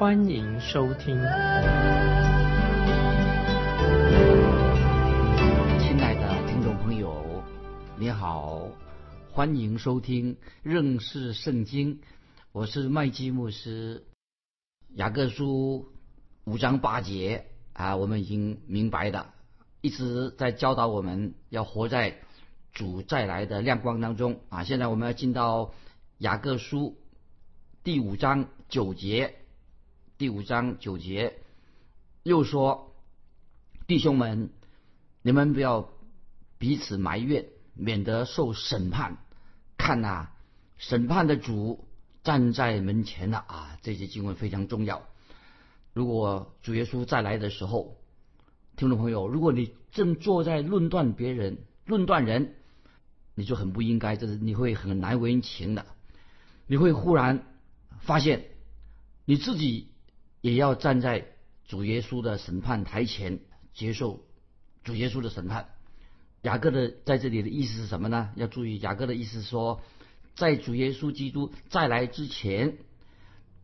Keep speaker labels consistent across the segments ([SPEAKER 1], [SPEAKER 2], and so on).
[SPEAKER 1] 欢迎收听。
[SPEAKER 2] 亲爱的听众朋友，你好，欢迎收听认识圣经。我是麦基牧师。雅各书五章八节啊，我们已经明白的，一直在教导我们要活在主再来的亮光当中啊。现在我们要进到雅各书第五章九节，第五章九节又说：“弟兄们，你们不要彼此埋怨，免得受审判。看呐，审判的主。”站在门前了啊！这些经文非常重要。如果主耶稣再来的时候，听众朋友，如果你正坐在论断别人、论断人，你就很不应该，这是你会很难为情的。你会忽然发现，你自己也要站在主耶稣的审判台前，接受主耶稣的审判。雅各的在这里的意思是什么呢？要注意，雅各的意思说。在主耶稣基督再来之前，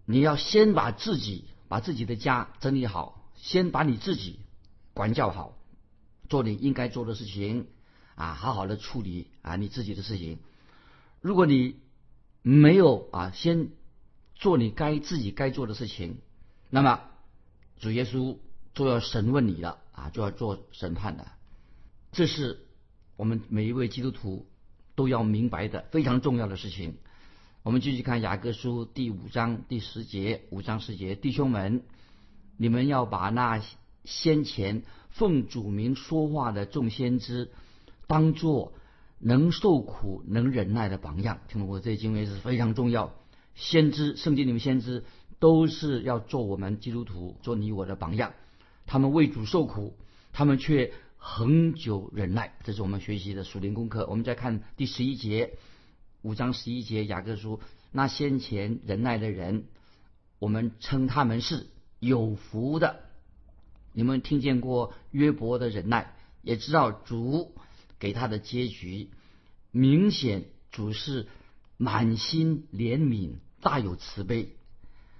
[SPEAKER 2] 你要先把自己、把自己的家整理好，先把你自己管教好，做你应该做的事情啊，好好的处理啊你自己的事情。如果你没有啊，先做你该自己该做的事情，那么主耶稣就要审问你了啊，就要做审判的。这是我们每一位基督徒。都要明白的非常重要的事情。我们继续看雅各书第五章第十节，五章十节，弟兄们，你们要把那先前奉主名说话的众先知，当作能受苦能忍耐的榜样。听懂我这经文是非常重要。先知，圣经里面先知都是要做我们基督徒，做你我的榜样。他们为主受苦，他们却。恒久忍耐，这是我们学习的属灵功课。我们再看第十一节，五章十一节，雅各书那先前忍耐的人，我们称他们是有福的。你们听见过约伯的忍耐，也知道主给他的结局，明显主是满心怜悯，大有慈悲。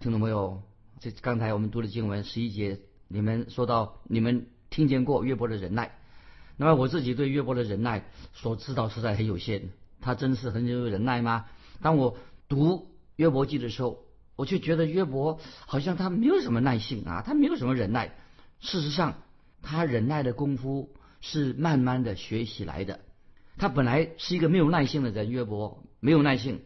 [SPEAKER 2] 听懂没有？这刚才我们读的经文十一节，你们说到你们。听见过约伯的忍耐，那么我自己对约伯的忍耐所知道实在很有限。他真是很有忍耐吗？当我读约伯记的时候，我却觉得约伯好像他没有什么耐性啊，他没有什么忍耐。事实上，他忍耐的功夫是慢慢的学习来的。他本来是一个没有耐性的人，约伯没有耐性，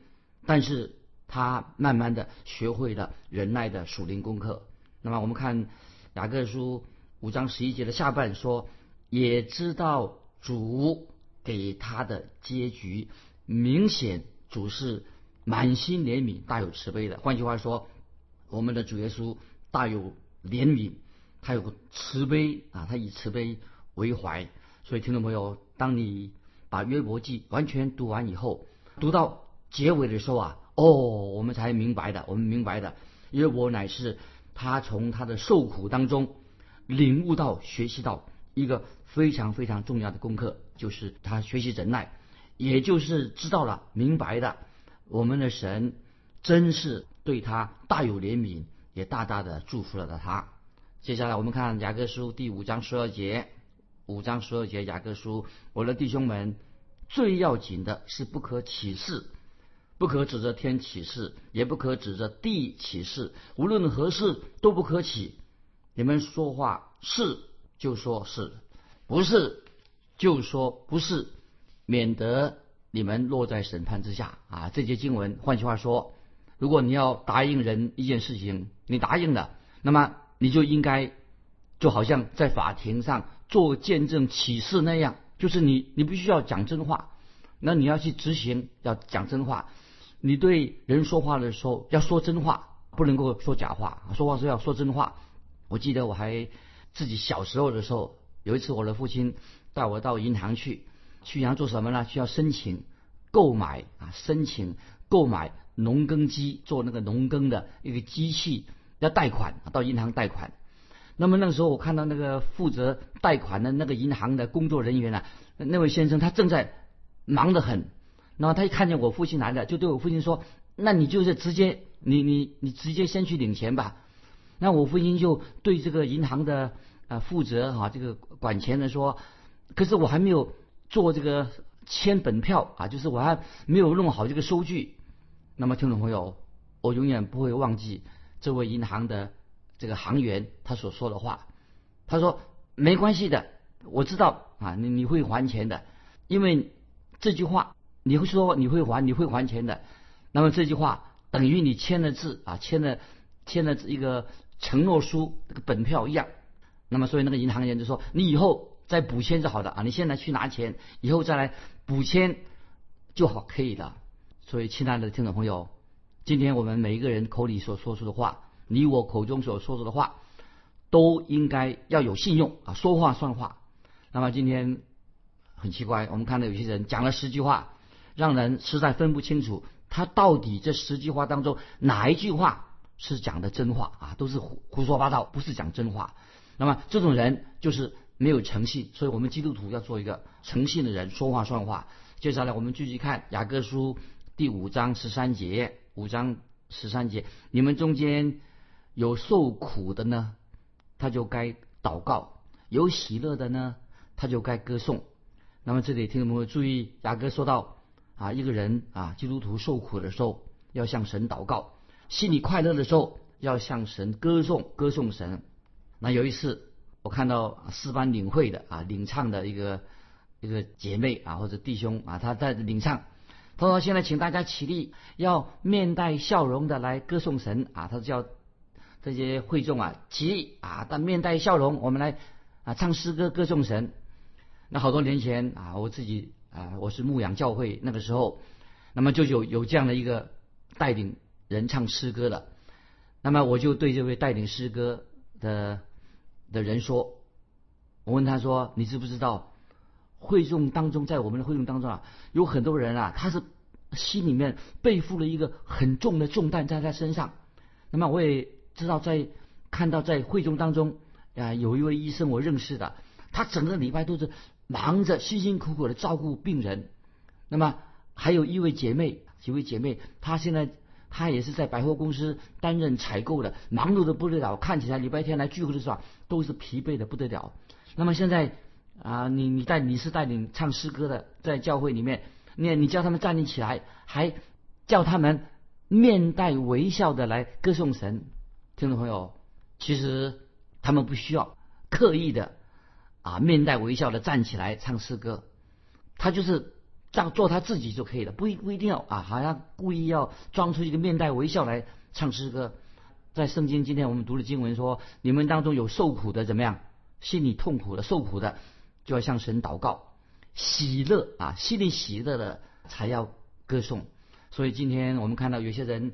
[SPEAKER 2] 但是他慢慢的学会了忍耐的属灵功课。那么我们看雅各书。五章十一节的下半说，也知道主给他的结局，明显主是满心怜悯、大有慈悲的。换句话说，我们的主耶稣大有怜悯，他有慈悲啊，他以慈悲为怀。所以，听众朋友，当你把约伯记完全读完以后，读到结尾的时候啊，哦，我们才明白的，我们明白的，约伯乃是他从他的受苦当中。领悟到、学习到一个非常非常重要的功课，就是他学习忍耐，也就是知道了、明白的，我们的神真是对他大有怜悯，也大大的祝福了他。接下来我们看雅各书第五章十二节，五章十二节雅各书，我的弟兄们，最要紧的是不可起誓，不可指着天起誓，也不可指着地起誓，无论何事都不可起。你们说话是就说是，不是就说不是，免得你们落在审判之下啊！这节经文，换句话说，如果你要答应人一件事情，你答应了，那么你就应该就好像在法庭上做见证启示那样，就是你你必须要讲真话，那你要去执行要讲真话，你对人说话的时候要说真话，不能够说假话，说话是要说真话。我记得我还自己小时候的时候，有一次我的父亲带我到银行去，去银行做什么呢？需要申请购买啊，申请购买农耕机，做那个农耕的一个机器，要贷款到银行贷款。那么那个时候，我看到那个负责贷款的那个银行的工作人员呢，那位先生他正在忙得很。然后他一看见我父亲来了，就对我父亲说：“那你就是直接，你你你直接先去领钱吧。”那我父亲就对这个银行的呃负责哈这个管钱的说：“可是我还没有做这个签本票啊，就是我还没有弄好这个收据。”那么听众朋友，我永远不会忘记这位银行的这个行员他所说的话。他说：“没关系的，我知道啊，你你会还钱的，因为这句话。”你会说你会还你会还钱的，那么这句话等于你签了字啊，签了签了一个承诺书，这个本票一样。那么所以那个银行人就说你以后再补签就好了啊，你现在去拿钱，以后再来补签就好可以了。所以亲爱的听众朋友，今天我们每一个人口里所说出的话，你我口中所说出的话，都应该要有信用啊，说话算话。那么今天很奇怪，我们看到有些人讲了十句话。让人实在分不清楚，他到底这十句话当中哪一句话是讲的真话啊？都是胡胡说八道，不是讲真话。那么这种人就是没有诚信，所以我们基督徒要做一个诚信的人，说话算话。接下来我们继续看雅各书第五章十三节，五章十三节，你们中间有受苦的呢，他就该祷告；有喜乐的呢，他就该歌颂。那么这里听众朋友注意，雅各说到。啊，一个人啊，基督徒受苦的时候要向神祷告，心里快乐的时候要向神歌颂，歌颂神。那有一次，我看到四班领会的啊，领唱的一个一个姐妹啊或者弟兄啊，他在领唱，他说：“现在请大家起立，要面带笑容的来歌颂神啊。”他叫这些会众啊起立啊，但面带笑容，我们来啊唱诗歌歌颂神。那好多年前啊，我自己。啊，我是牧养教会那个时候，那么就有有这样的一个带领人唱诗歌的，那么我就对这位带领诗歌的的人说，我问他说，你知不知道会众当中，在我们的会众当中啊，有很多人啊，他是心里面背负了一个很重的重担在他身上。那么我也知道，在看到在会众当中啊，有一位医生我认识的，他整个礼拜都是。忙着辛辛苦苦的照顾病人，那么还有一位姐妹，几位姐妹，她现在她也是在百货公司担任采购的，忙碌的不得了。看起来礼拜天来聚会的时候都是疲惫的不得了。那么现在啊，你你带你是带领唱诗歌的，在教会里面，你你叫他们站立起来，还叫他们面带微笑的来歌颂神。听众朋友，其实他们不需要刻意的。啊，面带微笑的站起来唱诗歌，他就是这样做他自己就可以了，不一不一定要啊，好像故意要装出一个面带微笑来唱诗歌。在圣经今天我们读的经文说，你们当中有受苦的怎么样？心里痛苦的、受苦的，就要向神祷告，喜乐啊，心里喜乐的才要歌颂。所以今天我们看到有些人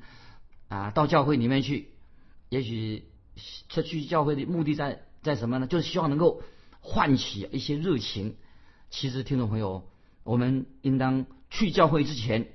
[SPEAKER 2] 啊，到教会里面去，也许他去教会的目的在在什么呢？就是希望能够。唤起一些热情。其实，听众朋友，我们应当去教会之前，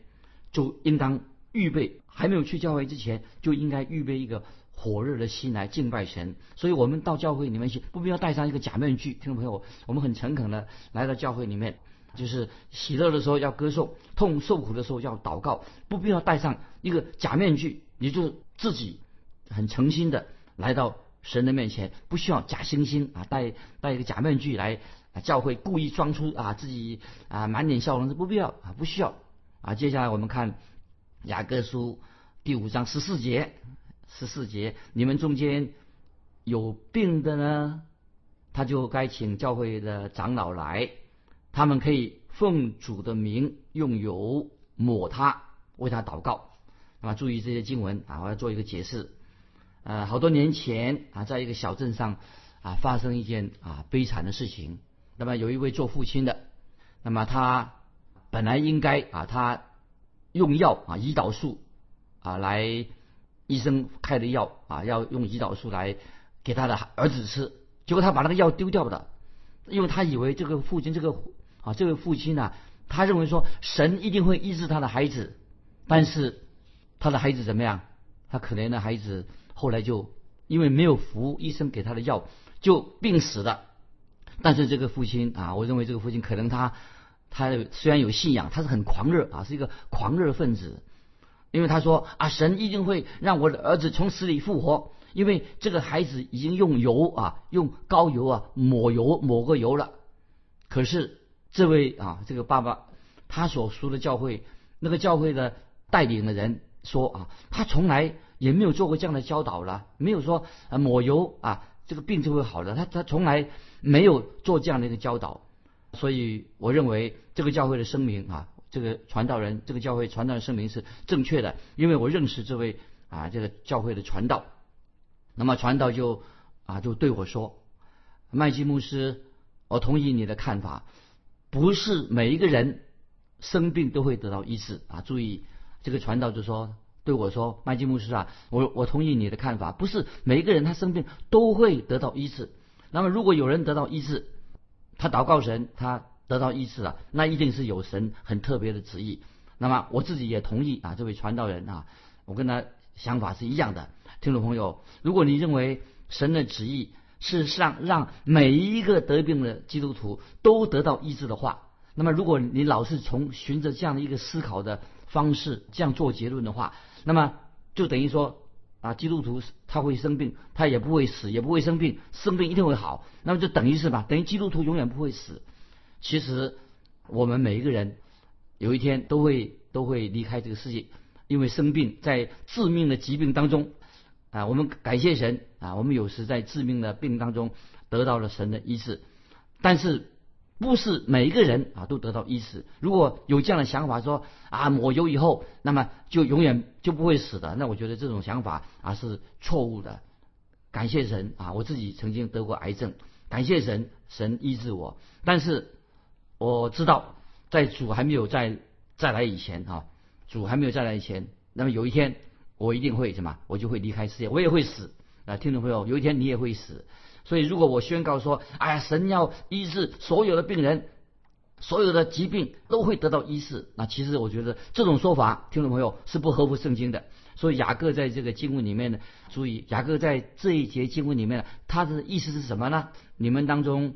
[SPEAKER 2] 就应当预备；还没有去教会之前，就应该预备一个火热的心来敬拜神。所以，我们到教会里面去，不必要戴上一个假面具。听众朋友，我们很诚恳的来到教会里面，就是喜乐的时候要歌颂，痛受苦的时候要祷告，不必要戴上一个假面具，你就自己很诚心的来到。神的面前不需要假惺惺啊，戴戴一个假面具来教会，故意装出啊自己啊满脸笑容是不必要啊，不需要啊。接下来我们看雅各书第五章十四节，十四节，你们中间有病的呢，他就该请教会的长老来，他们可以奉主的名用油抹他，为他祷告。那么，注意这些经文啊，我要做一个解释。呃，好多年前啊，在一个小镇上啊，发生一件啊悲惨的事情。那么有一位做父亲的，那么他本来应该啊，他用药啊，胰岛素啊来，医生开的药啊，要用胰岛素来给他的儿子吃，结果他把那个药丢掉了，因为他以为这个父亲这个啊这位父亲呢，他认为说神一定会医治他的孩子，但是他的孩子怎么样？他可怜的孩子后来就因为没有服医生给他的药，就病死了。但是这个父亲啊，我认为这个父亲可能他他虽然有信仰，他是很狂热啊，是一个狂热分子，因为他说啊，神一定会让我的儿子从死里复活。因为这个孩子已经用油啊，用膏油啊抹油抹过油了，可是这位啊这个爸爸他所属的教会那个教会的带领的人说啊，他从来也没有做过这样的教导了，没有说啊抹油啊这个病就会好了，他他从来没有做这样的一个教导，所以我认为这个教会的声明啊，这个传道人这个教会传道的声明是正确的，因为我认识这位啊这个教会的传道。那么传道就啊就对我说：“麦基牧师，我同意你的看法，不是每一个人生病都会得到医治啊。注意，这个传道就说对我说：麦基牧师啊，我我同意你的看法，不是每一个人他生病都会得到医治。那么如果有人得到医治，他祷告神，他得到医治了，那一定是有神很特别的旨意。那么我自己也同意啊，这位传道人啊，我跟他想法是一样的。”听众朋友，如果你认为神的旨意是让让每一个得病的基督徒都得到医治的话，那么如果你老是从循着这样的一个思考的方式这样做结论的话，那么就等于说啊，基督徒他会生病，他也不会死，也不会生病，生病一定会好，那么就等于是吧？等于基督徒永远不会死。其实我们每一个人有一天都会都会离开这个世界，因为生病在致命的疾病当中。啊，我们感谢神啊！我们有时在致命的病当中得到了神的医治，但是不是每一个人啊都得到医治。如果有这样的想法，说啊抹油以后，那么就永远就不会死的，那我觉得这种想法啊是错误的。感谢神啊！我自己曾经得过癌症，感谢神，神医治我。但是我知道，在主还没有再再来以前啊，主还没有再来以前，那么有一天。我一定会什么？我就会离开世界，我也会死啊！听众朋友，有一天你也会死。所以，如果我宣告说：“哎呀，神要医治所有的病人，所有的疾病都会得到医治。”那其实我觉得这种说法，听众朋友是不合乎圣经的。所以雅各在这个经文里面呢，注意雅各在这一节经文里面，他的意思是什么呢？你们当中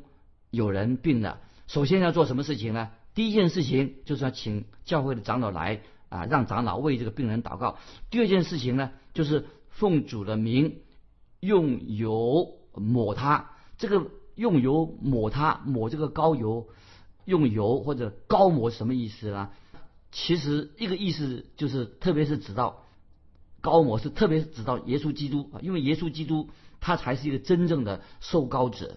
[SPEAKER 2] 有人病了，首先要做什么事情呢？第一件事情就是要请教会的长老来。啊，让长老为这个病人祷告。第二件事情呢，就是奉主的名用油抹它。这个用油抹它，抹这个膏油，用油或者膏抹什么意思呢？其实一个意思就是，特别是指到膏抹是特别是指到耶稣基督啊，因为耶稣基督他才是一个真正的受膏者，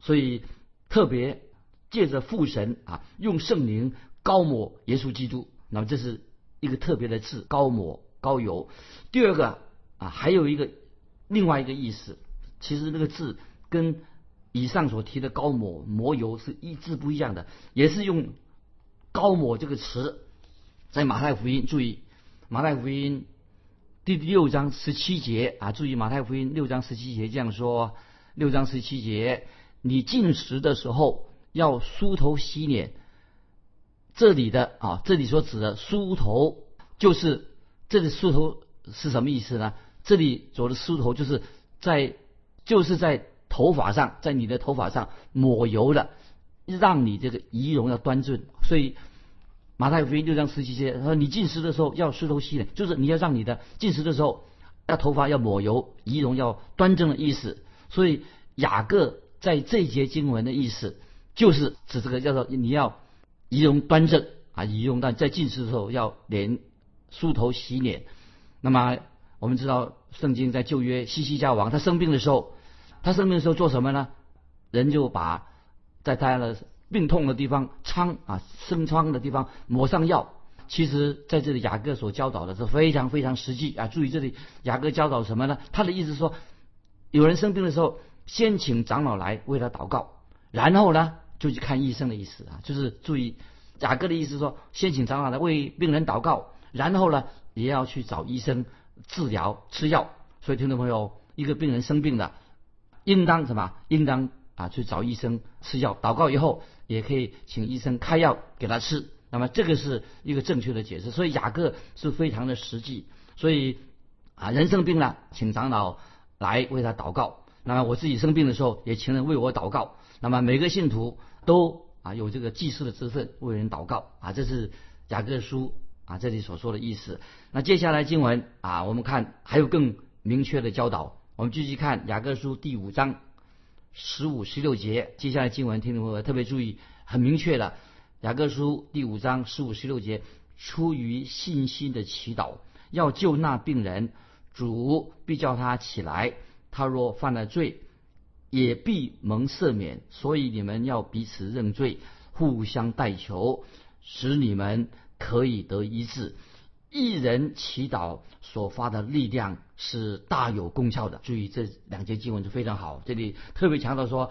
[SPEAKER 2] 所以特别借着父神啊，用圣灵膏抹耶稣基督。那么这是一个特别的字，高抹高油。第二个啊，还有一个另外一个意思，其实那个字跟以上所提的高抹抹油是一字不一样的，也是用高抹这个词，在马太福音注意马太福音第六章十七节啊，注意马太福音六章十七节这样说，六章十七节，你进食的时候要梳头洗脸。这里的啊，这里所指的梳头，就是这里梳头是什么意思呢？这里走的梳头就是在就是在头发上，在你的头发上抹油的，让你这个仪容要端正。所以马太福音六章十七节他说，你进食的时候要梳头洗脸，就是你要让你的进食的时候要头发要抹油，仪容要端正的意思。所以雅各在这节经文的意思就是指这个叫做你要。仪容端正啊，仪容但在进食的时候要连梳头洗脸。那么我们知道，圣经在旧约西西家王他生病的时候，他生病的时候做什么呢？人就把在他的病痛的地方疮啊生疮的地方抹上药。其实在这里雅各所教导的是非常非常实际啊。注意这里雅各教导什么呢？他的意思说，有人生病的时候，先请长老来为他祷告，然后呢？就去看医生的意思啊，就是注意雅各的意思说，先请长老来为病人祷告，然后呢，也要去找医生治疗吃药。所以听众朋友，一个病人生病了，应当什么？应当啊去找医生吃药，祷告以后也可以请医生开药给他吃。那么这个是一个正确的解释。所以雅各是非常的实际。所以啊，人生病了，请长老来为他祷告。那么我自己生病的时候，也请人为我祷告。那么每个信徒都啊有这个祭祀的职分，为人祷告啊，这是雅各书啊这里所说的意思。那接下来经文啊，我们看还有更明确的教导。我们继续看雅各书第五章十五、十六节。接下来经文，听众朋友特别注意，很明确的。雅各书第五章十五、十六节，出于信心的祈祷，要救那病人，主必叫他起来。他若犯了罪，也必蒙赦免。所以你们要彼此认罪，互相代求，使你们可以得医治。一人祈祷所发的力量是大有功效的。注意这两节经文是非常好，这里特别强调说，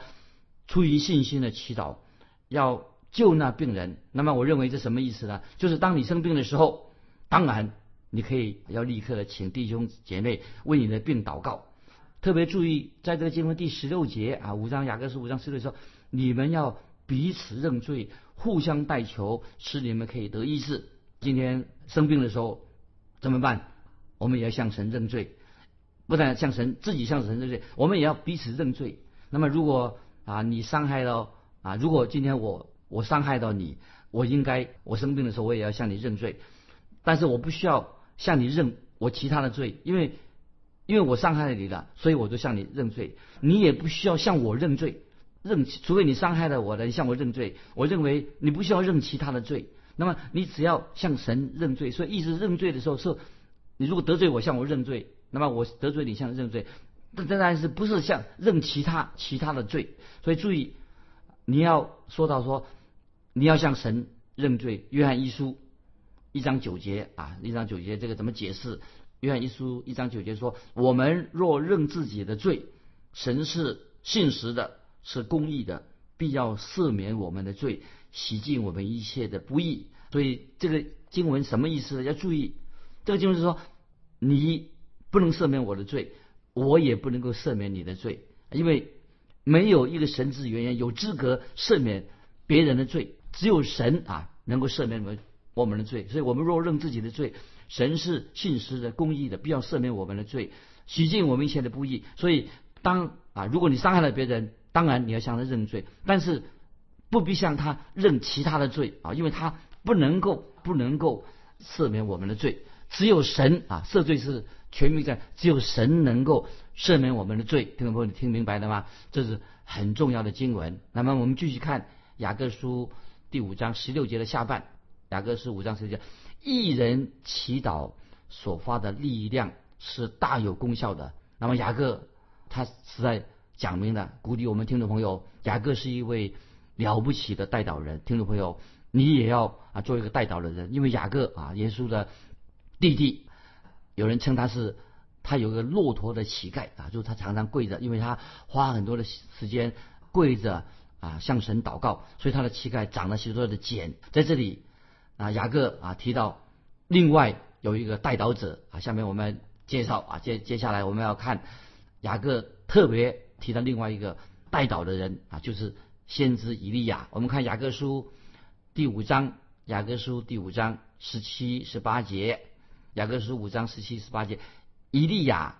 [SPEAKER 2] 出于信心的祈祷要救那病人。那么我认为这什么意思呢？就是当你生病的时候，当然你可以要立刻的请弟兄姐妹为你的病祷告。特别注意，在这个经文第十六节啊，五章雅各书五章十六节说，你们要彼此认罪，互相代求，使你们可以得医治。今天生病的时候怎么办？我们也要向神认罪，不但向神自己向神认罪，我们也要彼此认罪。那么如果啊你伤害到啊，如果今天我我伤害到你，我应该我生病的时候我也要向你认罪，但是我不需要向你认我其他的罪，因为。因为我伤害了你了，所以我就向你认罪。你也不需要向我认罪，认除非你伤害了我的，你向我认罪。我认为你不需要认其他的罪。那么你只要向神认罪。所以，一直认罪的时候是，你如果得罪我，向我认罪，那么我得罪你，向认罪。这当然是不是向认其他其他的罪。所以注意，你要说到说，你要向神认罪。约翰一书一章九节啊，一章九节这个怎么解释？约翰一书一章九节说：“我们若认自己的罪，神是信实的，是公义的，必要赦免我们的罪，洗净我们一切的不义。”所以这个经文什么意思呢？要注意，这个就是说，你不能赦免我的罪，我也不能够赦免你的罪，因为没有一个神之原因有资格赦免别人的罪，只有神啊能够赦免我们我们的罪。所以我们若认自己的罪，神是信实的、公义的，必要赦免我们的罪，洗净我们一切的不义。所以，当啊，如果你伤害了别人，当然你要向他认罪，但是不必向他认其他的罪啊，因为他不能够、不能够赦免我们的罪。只有神啊，赦罪是全民在，只有神能够赦免我们的罪。听众朋友，你听明白了吗？这是很重要的经文。那么，我们继续看雅各书第五章十六节的下半。雅各书五章十六节。一人祈祷所发的力量是大有功效的。那么雅各他是在讲明了，鼓励我们听众朋友，雅各是一位了不起的带导人。听众朋友，你也要啊做一个带导的人，因为雅各啊，耶稣的弟弟，有人称他是他有个骆驼的乞丐啊，就是他常常跪着，因为他花很多的时间跪着啊向神祷告，所以他的乞丐长了许多的茧在这里。啊，雅各啊提到另外有一个带导者啊，下面我们介绍啊，接接下来我们要看雅各特别提到另外一个带导的人啊，就是先知以利亚。我们看雅各书第五章，雅各书第五章十七十八节，雅各书五章十七十八节，以利亚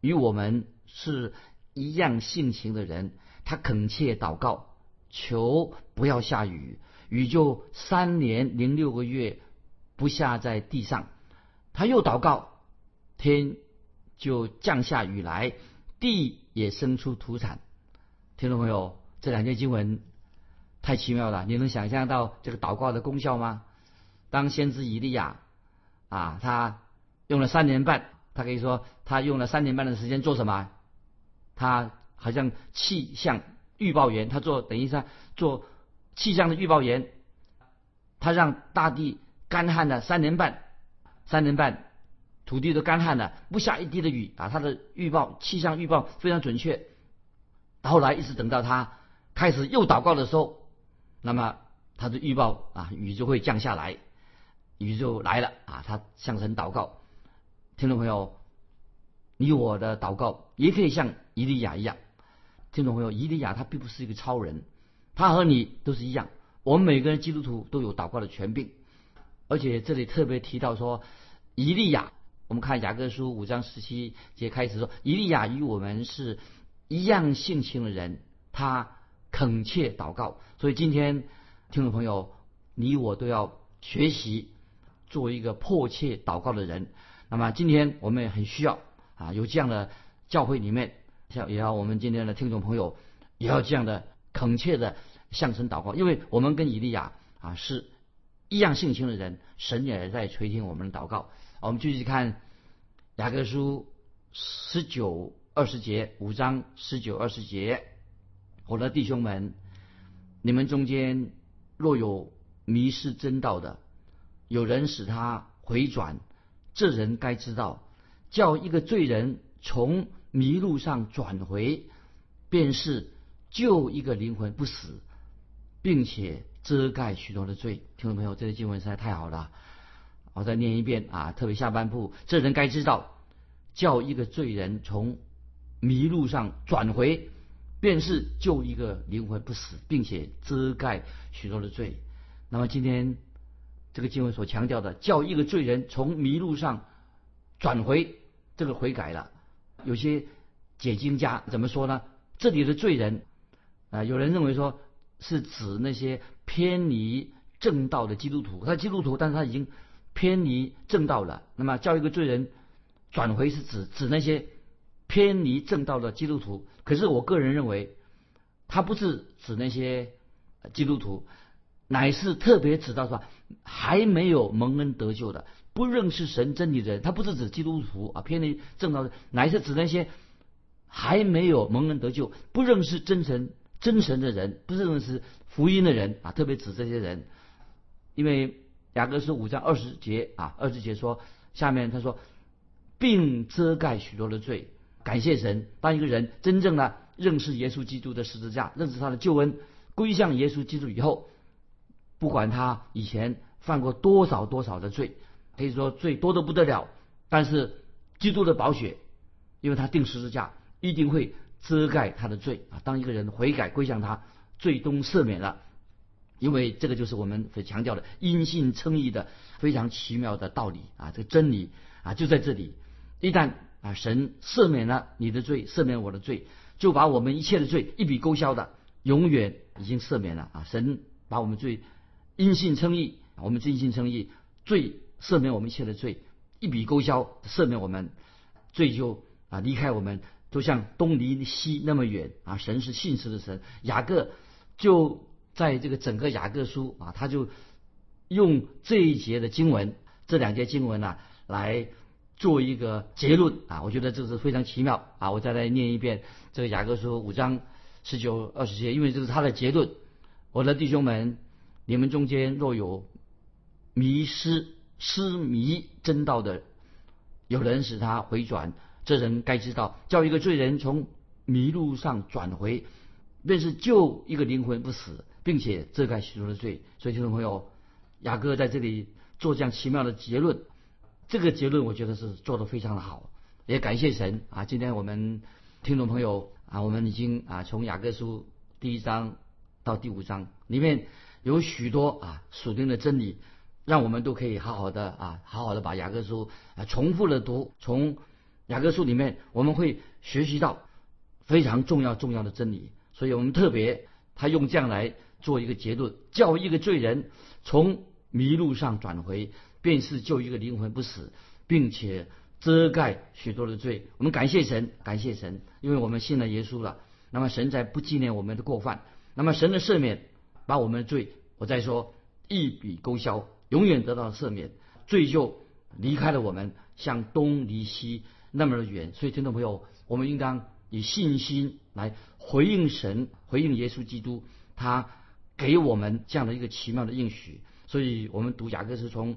[SPEAKER 2] 与我们是一样性情的人，他恳切祷告，求不要下雨。雨就三年零六个月不下在地上，他又祷告，天就降下雨来，地也生出土产。听众朋友，这两节经文太奇妙了，你能想象到这个祷告的功效吗？当先知以利亚啊，他用了三年半，他可以说他用了三年半的时间做什么？他好像气象预报员，他做等于说做。气象的预报员，他让大地干旱了三年半，三年半土地都干旱了，不下一滴的雨啊！他的预报气象预报非常准确。后来一直等到他开始又祷告的时候，那么他的预报啊，雨就会降下来，雨就来了啊！他向神祷告，听众朋友，你我的祷告也可以像伊利亚一样，听众朋友，伊利亚他并不是一个超人，他和你都是一样。我们每个人基督徒都有祷告的权柄，而且这里特别提到说，伊利亚，我们看雅各书五章十七节开始说，伊利亚与我们是一样性情的人，他恳切祷告。所以今天听众朋友，你我都要学习做一个迫切祷告的人。那么今天我们也很需要啊，有这样的教会里面，像也要我们今天的听众朋友也要这样的恳切的。向神祷告，因为我们跟以利亚啊是一样性情的人，神也在垂听我们的祷告。我们继续看雅各书十九二十节，五章十九二十节，我的弟兄们，你们中间若有迷失真道的，有人使他回转，这人该知道，叫一个罪人从迷路上转回，便是救一个灵魂不死。并且遮盖许多的罪，听众朋友，这些经文实在太好了。我再念一遍啊，特别下半部，这人该知道，叫一个罪人从迷路上转回，便是救一个灵魂不死，并且遮盖许多的罪。那么今天这个经文所强调的，叫一个罪人从迷路上转回，这个悔改了。有些解经家怎么说呢？这里的罪人啊，有人认为说。是指那些偏离正道的基督徒，他基督徒，但是他已经偏离正道了。那么叫一个罪人转回，是指指那些偏离正道的基督徒。可是我个人认为，他不是指那些基督徒，乃是特别指到说还没有蒙恩得救的、不认识神真理的人。他不是指基督徒啊，偏离正道的，乃是指那些还没有蒙恩得救、不认识真神。真神的人不认识福音的人啊，特别指这些人，因为雅各书五章二十节啊，二十节说下面他说，并遮盖许多的罪，感谢神。当一个人真正的认识耶稣基督的十字架，认识他的救恩，归向耶稣基督以后，不管他以前犯过多少多少的罪，可以说罪多得不得了，但是基督的宝血，因为他定十字架，一定会。遮盖他的罪啊！当一个人悔改归向他，最终赦免了。因为这个就是我们所强调的因信称义的非常奇妙的道理啊！这个真理啊就在这里。一旦啊神赦免了你的罪，赦免我的罪，就把我们一切的罪一笔勾销的，永远已经赦免了啊！神把我们罪因信称义，我们因信称义，罪赦免我们一切的罪，一笔勾销，赦免我们罪就啊离开我们。就像东离西那么远啊！神是信实的神。雅各就在这个整个雅各书啊，他就用这一节的经文，这两节经文呢，来做一个结论啊。我觉得这是非常奇妙啊！我再来念一遍这个雅各书五章十九二十节，因为这是他的结论。我的弟兄们，你们中间若有迷失、失迷真道的，有人使他回转。这人该知道，叫一个罪人从迷路上转回，便是救一个灵魂不死，并且遮盖许多的罪。所以听众朋友，雅各在这里做这样奇妙的结论，这个结论我觉得是做得非常的好，也感谢神啊！今天我们听众朋友啊，我们已经啊从雅各书第一章到第五章里面有许多啊属灵的真理，让我们都可以好好的啊好好的把雅各书啊重复的读从。雅各书里面，我们会学习到非常重要重要的真理，所以我们特别他用这样来做一个结论：叫一个罪人从迷路上转回，便是救一个灵魂不死，并且遮盖许多的罪。我们感谢神，感谢神，因为我们信了耶稣了。那么神在不纪念我们的过犯，那么神的赦免把我们的罪，我再说一笔勾销，永远得到赦免，罪就离开了我们，向东离西。那么的远，所以听众朋友，我们应当以信心来回应神，回应耶稣基督，他给我们这样的一个奇妙的应许。所以我们读雅各书从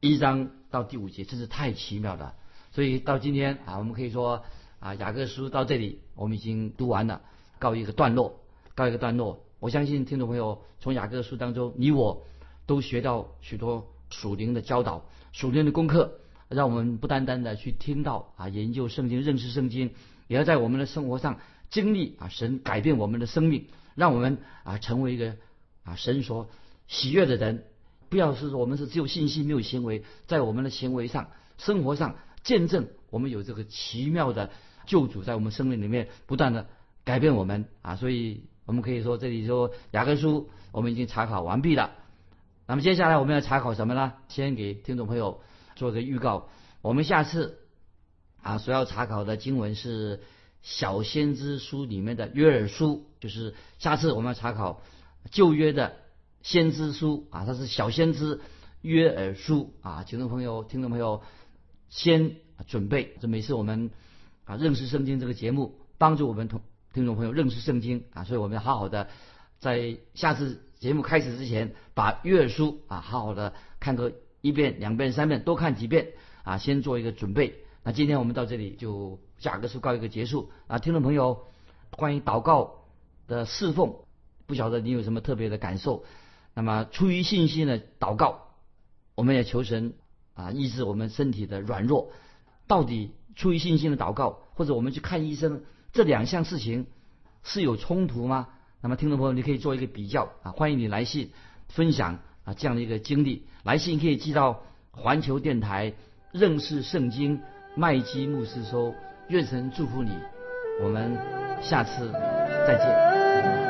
[SPEAKER 2] 一章到第五节，真是太奇妙了。所以到今天啊，我们可以说啊，雅各书到这里我们已经读完了，告一个段落，告一个段落。我相信听众朋友从雅各书当中，你我都学到许多属灵的教导、属灵的功课。让我们不单单的去听到啊，研究圣经、认识圣经，也要在我们的生活上经历啊神改变我们的生命，让我们啊成为一个啊神所喜悦的人。不要是说我们是只有信心没有行为，在我们的行为上、生活上见证我们有这个奇妙的救主在我们生命里面不断的改变我们啊，所以我们可以说这里说雅各书我们已经查考完毕了。那么接下来我们要查考什么呢？先给听众朋友做个预告，我们下次啊所要查考的经文是小先知书里面的约珥书，就是下次我们要查考旧约的先知书啊，它是小先知约珥书啊，听众朋友听众朋友先准备，这每次我们啊认识圣经这个节目，帮助我们同听众朋友认识圣经啊，所以我们要好好的在下次。节目开始之前，把约书啊好好的看个一遍、两遍、三遍，多看几遍啊，先做一个准备。那今天我们到这里就雅各书告一个结束啊，听众朋友，关于祷告的侍奉，不晓得你有什么特别的感受？那么出于信心的祷告，我们也求神啊医治我们身体的软弱。到底出于信心的祷告，或者我们去看医生，这两项事情是有冲突吗？那么，听众朋友，你可以做一个比较啊，欢迎你来信分享啊这样的一个经历。来信可以寄到环球电台认识圣经麦基牧师收。愿神祝福你，我们下次再见。